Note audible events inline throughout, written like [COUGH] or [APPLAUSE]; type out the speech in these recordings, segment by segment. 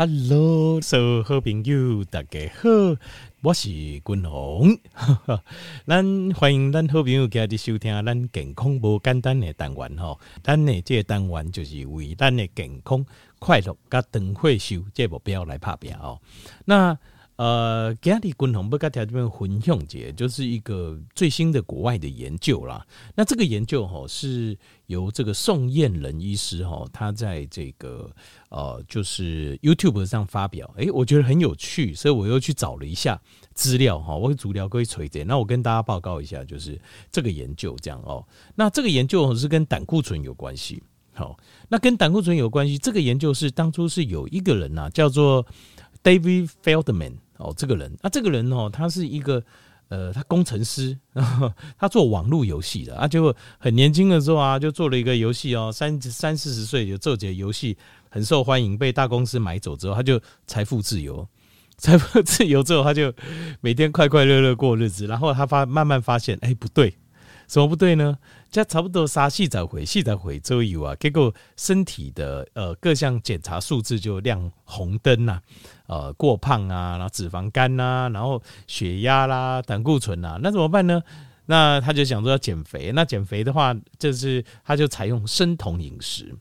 Hello，所有好朋友，大家好，我是君鸿。[LAUGHS] 咱欢迎咱好朋友今日收听咱健康无简单的单元吼，咱的这个单元就是为咱的健康、快乐、甲长岁寿这目标来拍拼吼。那呃，今日君鸿要跟大家分享一就是一个最新的国外的研究啦。那这个研究吼是由这个宋燕仁医师吼，他在这个呃，就是 YouTube 上发表，诶、欸，我觉得很有趣，所以我又去找了一下资料哈，我会足疗各位垂点。那我跟大家报告一下，就是这个研究这样哦。那这个研究是跟胆固醇有关系，好，那跟胆固醇有关系，这个研究是当初是有一个人呐、啊，叫做 David Feldman。哦，这个人，那、啊、这个人哦，他是一个呃，他工程师，[LAUGHS] 他做网络游戏的啊，就很年轻的时候啊，就做了一个游戏哦，三三四十岁就做这个游戏很受欢迎，被大公司买走之后，他就财富自由，[LAUGHS] 财富自由之后，他就每天快快乐乐过日子，然后他发慢慢发现，哎，不对。什么不对呢？这差不多三四十回，四十回左右啊，结果身体的呃各项检查数字就亮红灯呐、啊，呃过胖啊，然后脂肪肝呐、啊，然后血压啦、胆固醇呐，那怎么办呢？那他就想说要减肥，那减肥的话，就是他就采用生酮饮食。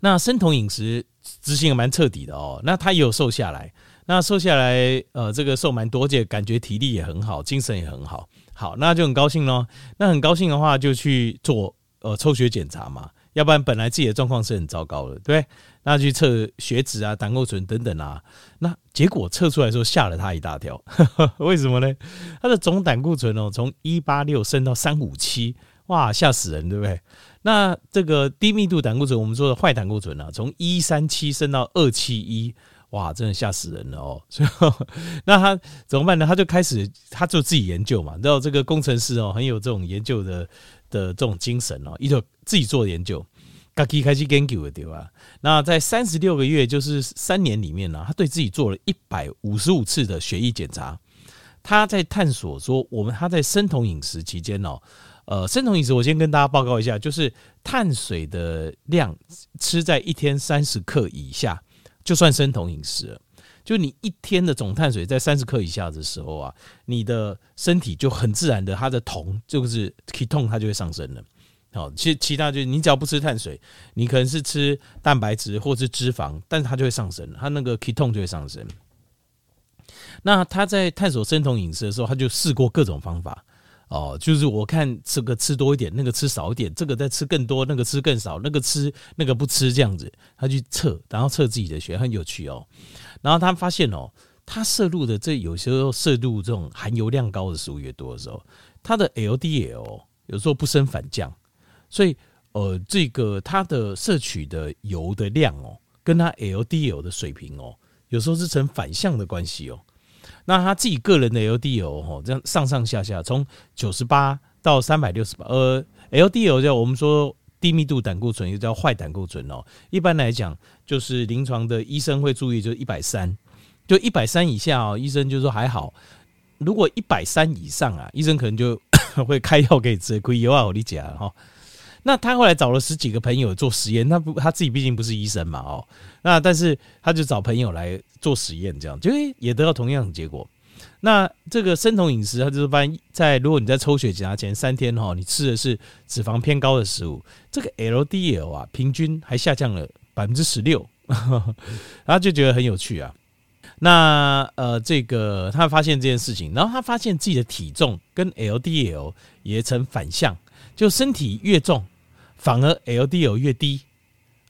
那生酮饮食执行的蛮彻底的哦，那他也有瘦下来，那瘦下来呃这个瘦蛮多，且感觉体力也很好，精神也很好。好，那就很高兴喽。那很高兴的话，就去做呃抽血检查嘛。要不然本来自己的状况是很糟糕的，对。那去测血脂啊、胆固醇等等啊。那结果测出来的时候吓了他一大跳。[LAUGHS] 为什么呢？他的总胆固醇哦，从一八六升到三五七，哇，吓死人，对不对？那这个低密度胆固醇，我们说的坏胆固醇啊，从一三七升到二七一。哇，真的吓死人了哦！所以，那他怎么办呢？他就开始，他就自己研究嘛。然后这个工程师哦，很有这种研究的的这种精神哦，一就自己做研究，自己开始研究的对吧？那在三十六个月，就是三年里面呢，他对自己做了一百五十五次的血液检查。他在探索说，我们他在生酮饮食期间哦，呃，生酮饮食我先跟大家报告一下，就是碳水的量吃在一天三十克以下。就算生酮饮食了，就你一天的总碳水在三十克以下的时候啊，你的身体就很自然的，它的酮就是 ketone 它就会上升了。好，其其他就是你只要不吃碳水，你可能是吃蛋白质或是脂肪，但是它就会上升，它那个 ketone 就会上升。那他在探索生酮饮食的时候，他就试过各种方法。哦，就是我看这个吃多一点，那个吃少一点，这个再吃更多，那个吃更少，那个吃那个不吃这样子，他去测，然后测自己的血很有趣哦。然后他发现哦，他摄入的这有时候摄入这种含油量高的食物越多的时候，他的 LDL 有时候不升反降，所以呃，这个他的摄取的油的量哦，跟他 LDL 的水平哦，有时候是成反向的关系哦。那他自己个人的 LDL 哈，这样上上下下从九十八到三百六十八，呃，LDL 叫我们说低密度胆固醇，又叫坏胆固醇哦。一般来讲，就是临床的医生会注意，就是一百三，就一百三以下哦，医生就说还好。如果一百三以上啊，医生可能就 [COUGHS] 会开药给你吃，可以有啊，我理解哈。那他后来找了十几个朋友做实验，他不他自己毕竟不是医生嘛哦，那但是他就找朋友来做实验，这样就也得到同样的结果。那这个生酮饮食，他就是发现，在如果你在抽血检查前三天哈，你吃的是脂肪偏高的食物，[LAUGHS] 这个 LDL 啊，平均还下降了百分之十六，[LAUGHS] 然后就觉得很有趣啊。那呃，这个他发现这件事情，然后他发现自己的体重跟 LDL 也成反向，就身体越重。反而 LDL 越低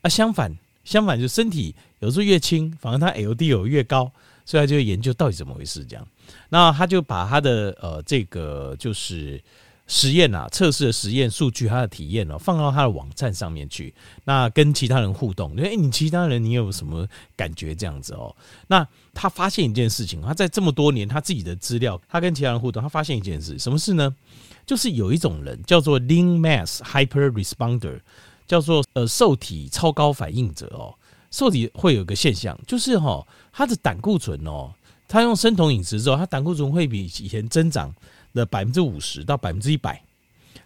啊，相反相反就身体有时候越轻，反而他 LDL 越高，所以他就会研究到底怎么回事这样。那他就把他的呃这个就是实验啊测试的实验数据，他的体验哦放到他的网站上面去，那跟其他人互动，哎，你其他人你有什么感觉这样子哦？那他发现一件事情，他在这么多年他自己的资料，他跟其他人互动，他发现一件事，什么事呢？就是有一种人叫做 Lean Mass Hyper Responder，叫做呃受体超高反应者哦。受体会有个现象，就是哈、哦，他的胆固醇哦，他用生酮饮食之后，他胆固醇会比以前增长的百分之五十到百分之一百，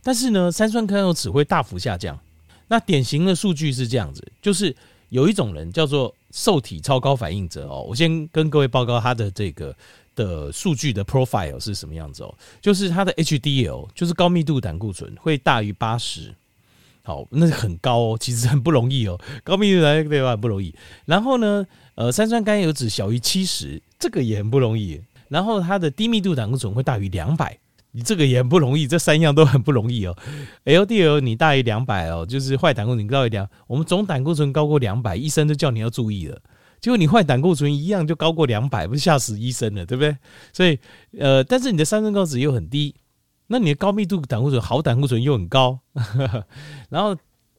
但是呢，三酸甘油酯会大幅下降。那典型的数据是这样子，就是有一种人叫做受体超高反应者哦，我先跟各位报告他的这个的数据的 profile 是什么样子哦，就是他的 HDL 就是高密度胆固醇会大于八十，好，那很高哦，其实很不容易哦，高密度胆固醇不容易。然后呢，呃，三酸甘油酯小于七十，这个也很不容易。然后它的低密度胆固醇会大于两百。你这个也很不容易，这三样都很不容易哦。LDL 你大于两百哦，就是坏胆固醇高于两，我们总胆固醇高过两百，医生都叫你要注意了。结果你坏胆固醇一样就高过两百，不是吓死医生了，对不对？所以呃，但是你的三酸甘油酯又很低，那你的高密度胆固醇、好胆固醇又很高。[LAUGHS] 然后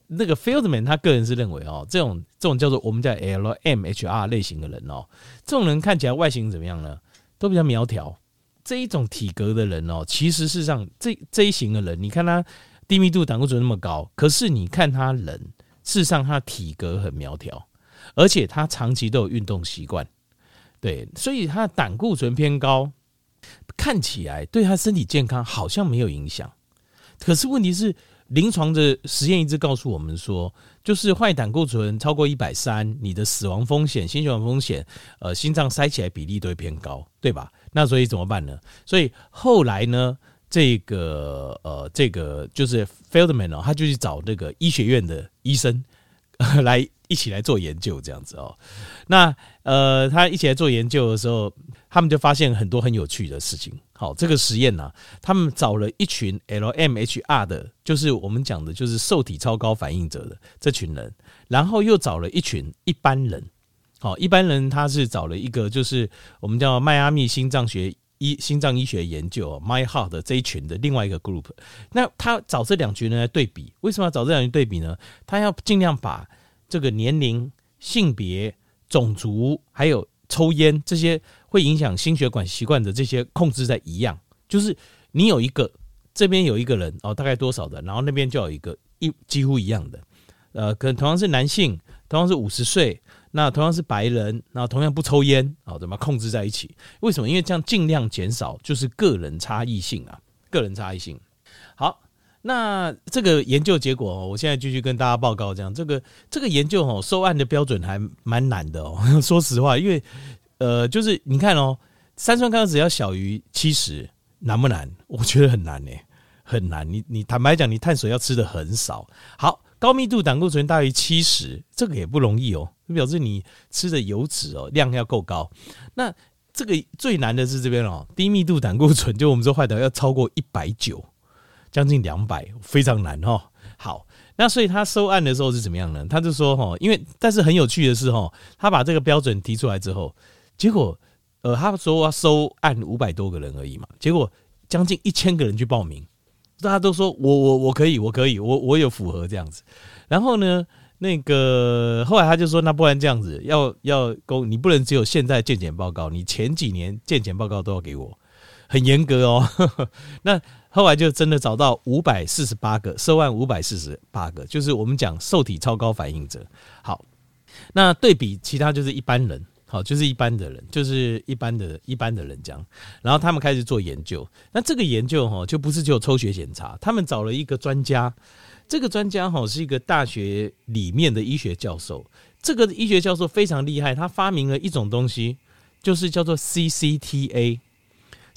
那个 Fieldman 他个人是认为哦，这种这种叫做我们叫 LMHR 类型的人哦，这种人看起来外形怎么样呢？都比较苗条。这一种体格的人哦，其实事实上这这一型的人，你看他低密度胆固醇那么高，可是你看他人，事实上他体格很苗条，而且他长期都有运动习惯，对，所以他的胆固醇偏高，看起来对他身体健康好像没有影响。可是问题是，临床的实验一直告诉我们说，就是坏胆固醇超过一百三，你的死亡风险、心血管风险、呃，心脏塞起来比例都会偏高，对吧？那所以怎么办呢？所以后来呢，这个呃，这个就是 Feldman 哦，他就去找那个医学院的医生 [LAUGHS] 来一起来做研究，这样子哦。那呃，他一起来做研究的时候，他们就发现很多很有趣的事情。好，这个实验呢，他们找了一群 LMHR 的，就是我们讲的，就是受体超高反应者的这群人，然后又找了一群一般人。好，一般人他是找了一个，就是我们叫迈阿密心脏学医心脏医学研究 My Heart 的这一群的另外一个 group。那他找这两群人来对比，为什么要找这两群对比呢？他要尽量把这个年龄、性别、种族，还有抽烟这些会影响心血管习惯的这些控制在一样。就是你有一个这边有一个人哦，大概多少的，然后那边就有一个一几乎一样的，呃，可能同样是男性，同样是五十岁。那同样是白人，那同样不抽烟，哦，怎么控制在一起？为什么？因为这样尽量减少就是个人差异性啊，个人差异性。好，那这个研究结果哦，我现在继续跟大家报告，这样这个这个研究哦，受案的标准还蛮难的哦。[LAUGHS] 说实话，因为呃，就是你看哦，三酸甘油酯要小于七十，难不难？我觉得很难呢，很难。你你坦白讲，你碳水要吃的很少。好。高密度胆固醇大于七十，这个也不容易哦，就表示你吃的油脂哦量要够高。那这个最难的是这边哦，低密度胆固醇，就我们说坏的要超过一百九，将近两百，非常难哦。好，那所以他收案的时候是怎么样呢？他就说哈，因为但是很有趣的是哈，他把这个标准提出来之后，结果呃他说要收案五百多个人而已嘛，结果将近一千个人去报名。大家都说我我我可以我可以我我有符合这样子，然后呢，那个后来他就说，那不然这样子，要要公，你不能只有现在健检报告，你前几年健检报告都要给我，很严格哦。[LAUGHS] 那后来就真的找到五百四十八个，收案五百四十八个，就是我们讲受体超高反应者。好，那对比其他就是一般人。好，就是一般的人，就是一般的一般的人这样，然后他们开始做研究。那这个研究哈，就不是只有抽血检查，他们找了一个专家，这个专家哈是一个大学里面的医学教授。这个医学教授非常厉害，他发明了一种东西，就是叫做 CCTA。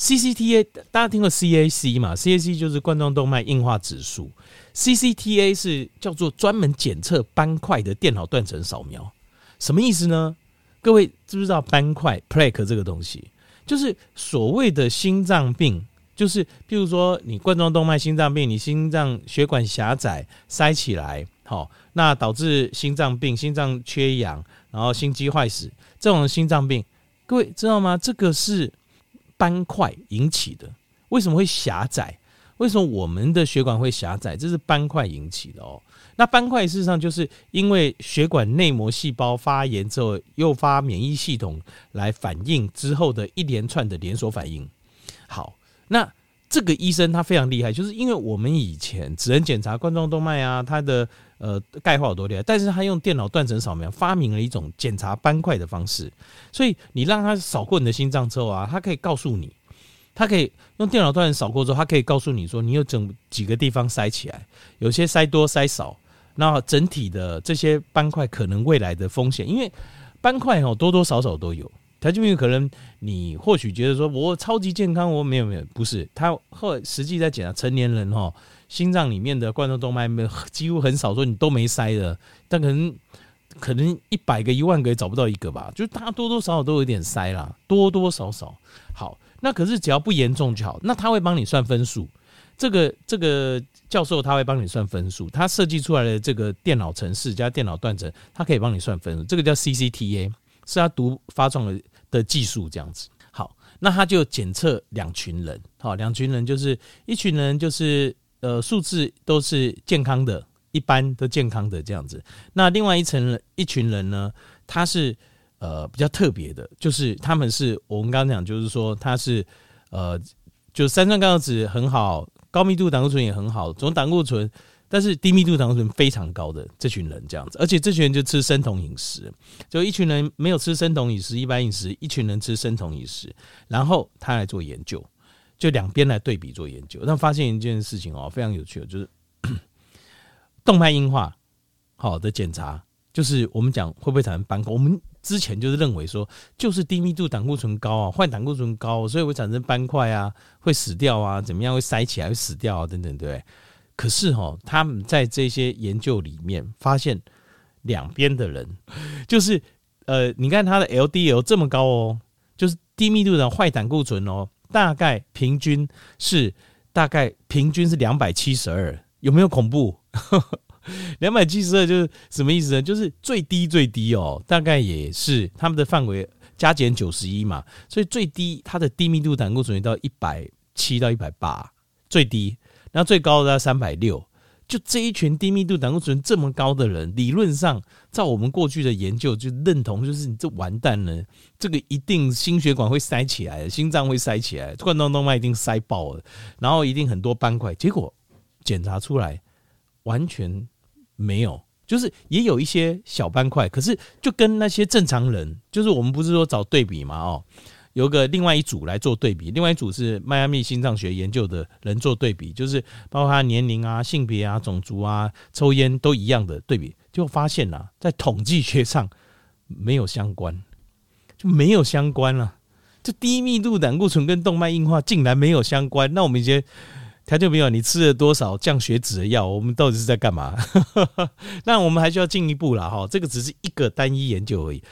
CCTA 大家听过 CAC 嘛？CAC 就是冠状动脉硬化指数，CCTA 是叫做专门检测斑块的电脑断层扫描。什么意思呢？各位知不知道斑块 plaque 这个东西？就是所谓的心脏病，就是譬如说你冠状动脉心脏病，你心脏血管狭窄塞起来，好，那导致心脏病、心脏缺氧，然后心肌坏死这种心脏病，各位知道吗？这个是斑块引起的。为什么会狭窄？为什么我们的血管会狭窄？这是斑块引起的哦。那斑块事实上就是因为血管内膜细胞发炎之后，诱发免疫系统来反应之后的一连串的连锁反应。好，那这个医生他非常厉害，就是因为我们以前只能检查冠状动脉啊，他的呃钙化有多厉害，但是他用电脑断层扫描发明了一种检查斑块的方式，所以你让他扫过你的心脏之后啊，他可以告诉你。他可以用电脑断层扫过之后，他可以告诉你说，你有整几个地方塞起来，有些塞多塞少，那整体的这些斑块可能未来的风险，因为斑块哦，多多少少都有。条件病可能你或许觉得说我超级健康，我没有没有，不是。他后来实际在检查成年人哈，心脏里面的冠状动脉没几乎很少说你都没塞的，但可能可能一百个一万个也找不到一个吧，就大家多多少少都有点塞啦，多多少少。好，那可是只要不严重就好，那他会帮你算分数。这个这个教授他会帮你算分数，他设计出来的这个电脑程式加电脑断层，他可以帮你算分数。这个叫 CCTA，是他独发创的。的技术这样子，好，那他就检测两群人，好，两群人就是一群人就是呃数字都是健康的，一般都健康的这样子。那另外一层人一群人呢，他是呃比较特别的，就是他们是我们刚刚讲，就是说他是呃就三酸甘油酯很好，高密度胆固醇也很好，总胆固醇。但是低密度胆固醇非常高的这群人这样子，而且这群人就吃生酮饮食，就一群人没有吃生酮饮食，一般饮食，一群人吃生酮饮食，然后他来做研究，就两边来对比做研究，他发现一件事情哦，非常有趣，就是 [COUGHS] 动脉硬化好的检查，就是我们讲会不会产生斑块，我们之前就是认为说，就是低密度胆固醇高啊，坏胆固醇高，所以会产生斑块啊，会死掉啊，怎么样会塞起来会死掉啊，等等，对不对？可是哈，他们在这些研究里面发现，两边的人就是呃，你看他的 LDL 这么高哦，就是低密度的坏胆固醇哦，大概平均是大概平均是两百七十二，有没有恐怖？[LAUGHS] 两百七十二就是什么意思呢？就是最低最低哦，大概也是他们的范围加减九十一嘛，所以最低它的低密度胆固醇到一百七到一百八，最低。那最高的在三百六，就这一群低密度胆固醇这么高的人，理论上照我们过去的研究就认同，就是你这完蛋了，这个一定心血管会塞起来，心脏会塞起来，冠状动脉一定塞爆了，然后一定很多斑块。结果检查出来完全没有，就是也有一些小斑块，可是就跟那些正常人，就是我们不是说找对比嘛，哦。有个另外一组来做对比，另外一组是迈阿密心脏学研究的人做对比，就是包括他年龄啊、性别啊、种族啊、抽烟都一样的对比，就发现了在统计学上没有相关，就没有相关了。这低密度胆固醇跟动脉硬化竟然没有相关，那我们一些。他就没有你吃了多少降血脂的药，我们到底是在干嘛？[LAUGHS] 那我们还需要进一步了哈，这个只是一个单一研究而已。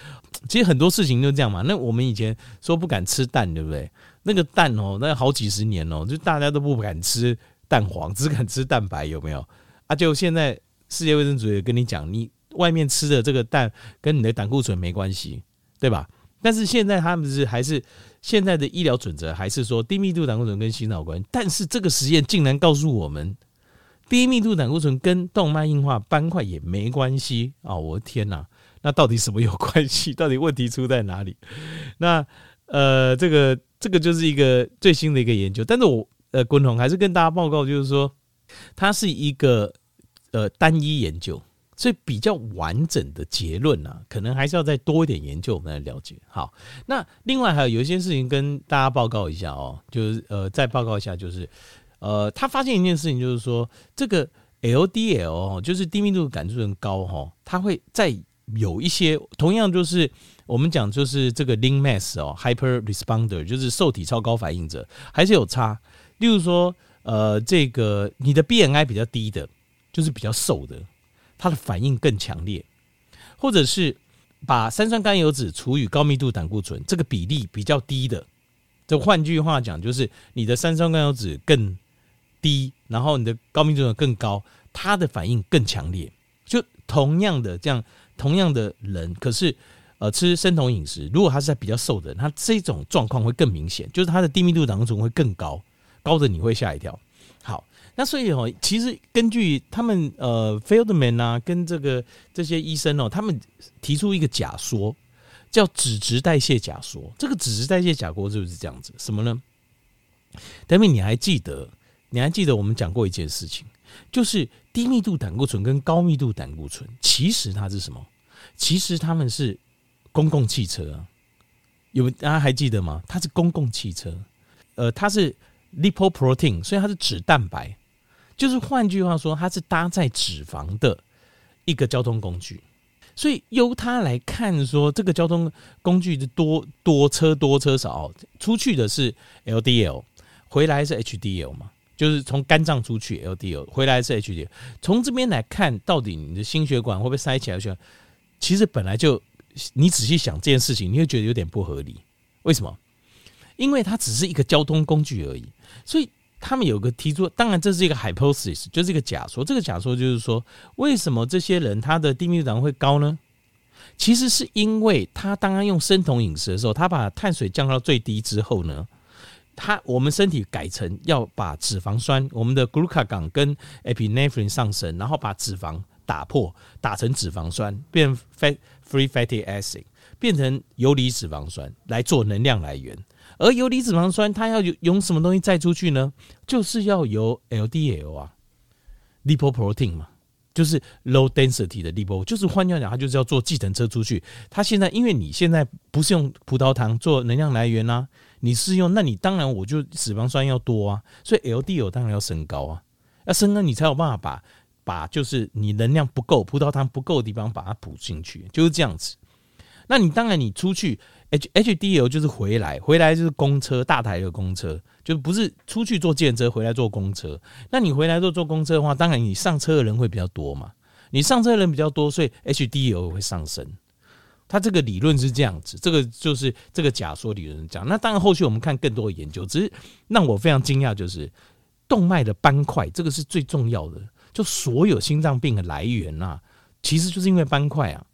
其实很多事情就这样嘛。那我们以前说不敢吃蛋，对不对？那个蛋哦，那好几十年哦，就大家都不敢吃蛋黄，[LAUGHS] 只敢吃蛋白，有没有？啊，就现在世界卫生组织跟你讲，你外面吃的这个蛋跟你的胆固醇没关系，对吧？但是现在他们是还是。现在的医疗准则还是说低密度胆固醇跟心脑关，但是这个实验竟然告诉我们，低密度胆固醇跟动脉硬化斑块也没关系啊！我的天哪，那到底什么有关系？到底问题出在哪里？那呃，这个这个就是一个最新的一个研究，但是我呃，滚筒还是跟大家报告，就是说它是一个呃单一研究。所以比较完整的结论呢、啊，可能还是要再多一点研究，我们来了解。好，那另外还有有一些事情跟大家报告一下哦，就是呃，再报告一下，就是呃，他发现一件事情，就是说这个 LDL 哦，就是低密度胆固醇高哈，它会在有一些同样就是我们讲就是这个 lean mass 哦，hyper responder 就是受体超高反应者，还是有差。例如说呃，这个你的 BMI 比较低的，就是比较瘦的。它的反应更强烈，或者是把三酸甘油酯除以高密度胆固醇，这个比例比较低的，这换句话讲就是你的三酸甘油酯更低，然后你的高密度更高，它的反应更强烈。就同样的这样，同样的人，可是呃吃生酮饮食，如果他是在比较瘦的人，他这种状况会更明显，就是他的低密度胆固醇会更高，高的你会吓一跳。好。那所以哦，其实根据他们呃，Fieldman 啊，跟这个这些医生哦，他们提出一个假说，叫脂质代谢假说。这个脂质代谢假说就是这样子，什么呢？等于你还记得？你还记得我们讲过一件事情，就是低密度胆固醇跟高密度胆固醇，其实它是什么？其实他们是公共汽车啊，有大家还记得吗？它是公共汽车，呃，它是 lipoprotein，所以它是脂蛋白。就是换句话说，它是搭载脂肪的一个交通工具。所以由它来看，说这个交通工具的多多车多车少，出去的是 LDL，回来是 HDL 嘛，就是从肝脏出去 LDL，回来是 HDL。从这边来看，到底你的心血管会不会塞起来？其实本来就你仔细想这件事情，你会觉得有点不合理。为什么？因为它只是一个交通工具而已，所以。他们有个提出，当然这是一个 hypothesis，就是一个假说。这个假说就是说，为什么这些人他的低密度胆固会高呢？其实是因为他当他用生酮饮食的时候，他把碳水降到最低之后呢，他我们身体改成要把脂肪酸，我们的 glucagon 跟 epinephrine 上升，然后把脂肪打破，打成脂肪酸，变 fat free fatty acid，变成游离脂肪酸来做能量来源。而游离脂肪酸，它要用什么东西载出去呢？就是要由 LDL 啊，lipoprotein 嘛，就是 low density 的 lipo，就是换句话讲，它就是要坐计程车出去。它现在因为你现在不是用葡萄糖做能量来源啊，你是用，那你当然我就脂肪酸要多啊，所以 LDL 当然要升高啊，要升高你才有办法把把就是你能量不够，葡萄糖不够的地方把它补进去，就是这样子。那你当然你出去。H H D L 就是回来，回来就是公车，大台的公车，就不是出去坐电车，回来坐公车。那你回来坐坐公车的话，当然你上车的人会比较多嘛。你上车的人比较多，所以 H D L 会上升。它这个理论是这样子，这个就是这个假说理论讲。那当然后续我们看更多的研究，只是让我非常惊讶，就是动脉的斑块，这个是最重要的。就所有心脏病的来源啊，其实就是因为斑块啊。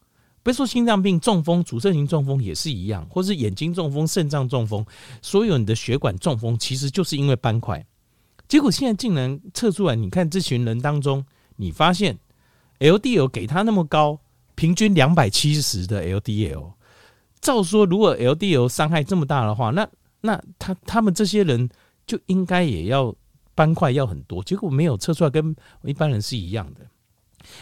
别说心脏病、中风、阻塞型中风也是一样，或是眼睛中风、肾脏中风，所有你的血管中风，其实就是因为斑块。结果现在竟然测出来，你看这群人当中，你发现 LDL 给他那么高，平均两百七十的 LDL，照说如果 LDL 伤害这么大的话，那那他他们这些人就应该也要斑块要很多，结果没有测出来，跟一般人是一样的。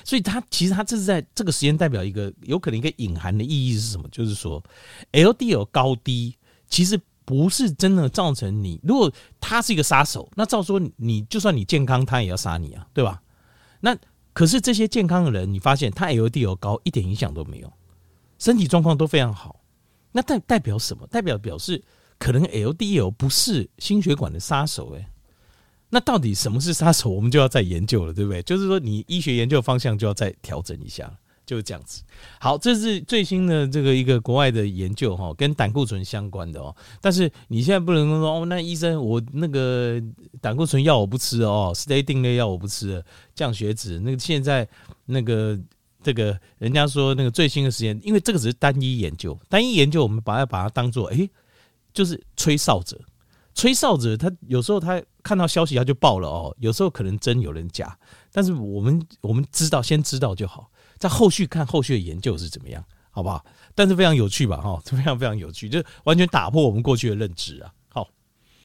所以他其实他这是在这个时间代表一个有可能一个隐含的意义是什么？就是说，LDL 高低其实不是真的造成你，如果他是一个杀手，那照说你就算你健康，他也要杀你啊，对吧？那可是这些健康的人，你发现他 LDL 高一点影响都没有，身体状况都非常好，那代代表什么？代表表示可能 LDL 不是心血管的杀手，欸，诶。那到底什么是杀手？我们就要再研究了，对不对？就是说，你医学研究方向就要再调整一下，就是这样子。好，这是最新的这个一个国外的研究哈，跟胆固醇相关的哦。但是你现在不能说哦，那医生我那个胆固醇药我不吃哦，statin 类药我不吃，降血脂。那个现在那个这个人家说那个最新的实验，因为这个只是单一研究，单一研究我们把它把它当做哎，就是吹哨者。吹哨子，他有时候他看到消息他就报了哦，有时候可能真有人假，但是我们我们知道先知道就好，在后续看后续的研究是怎么样，好不好？但是非常有趣吧，哈，非常非常有趣，就完全打破我们过去的认知啊。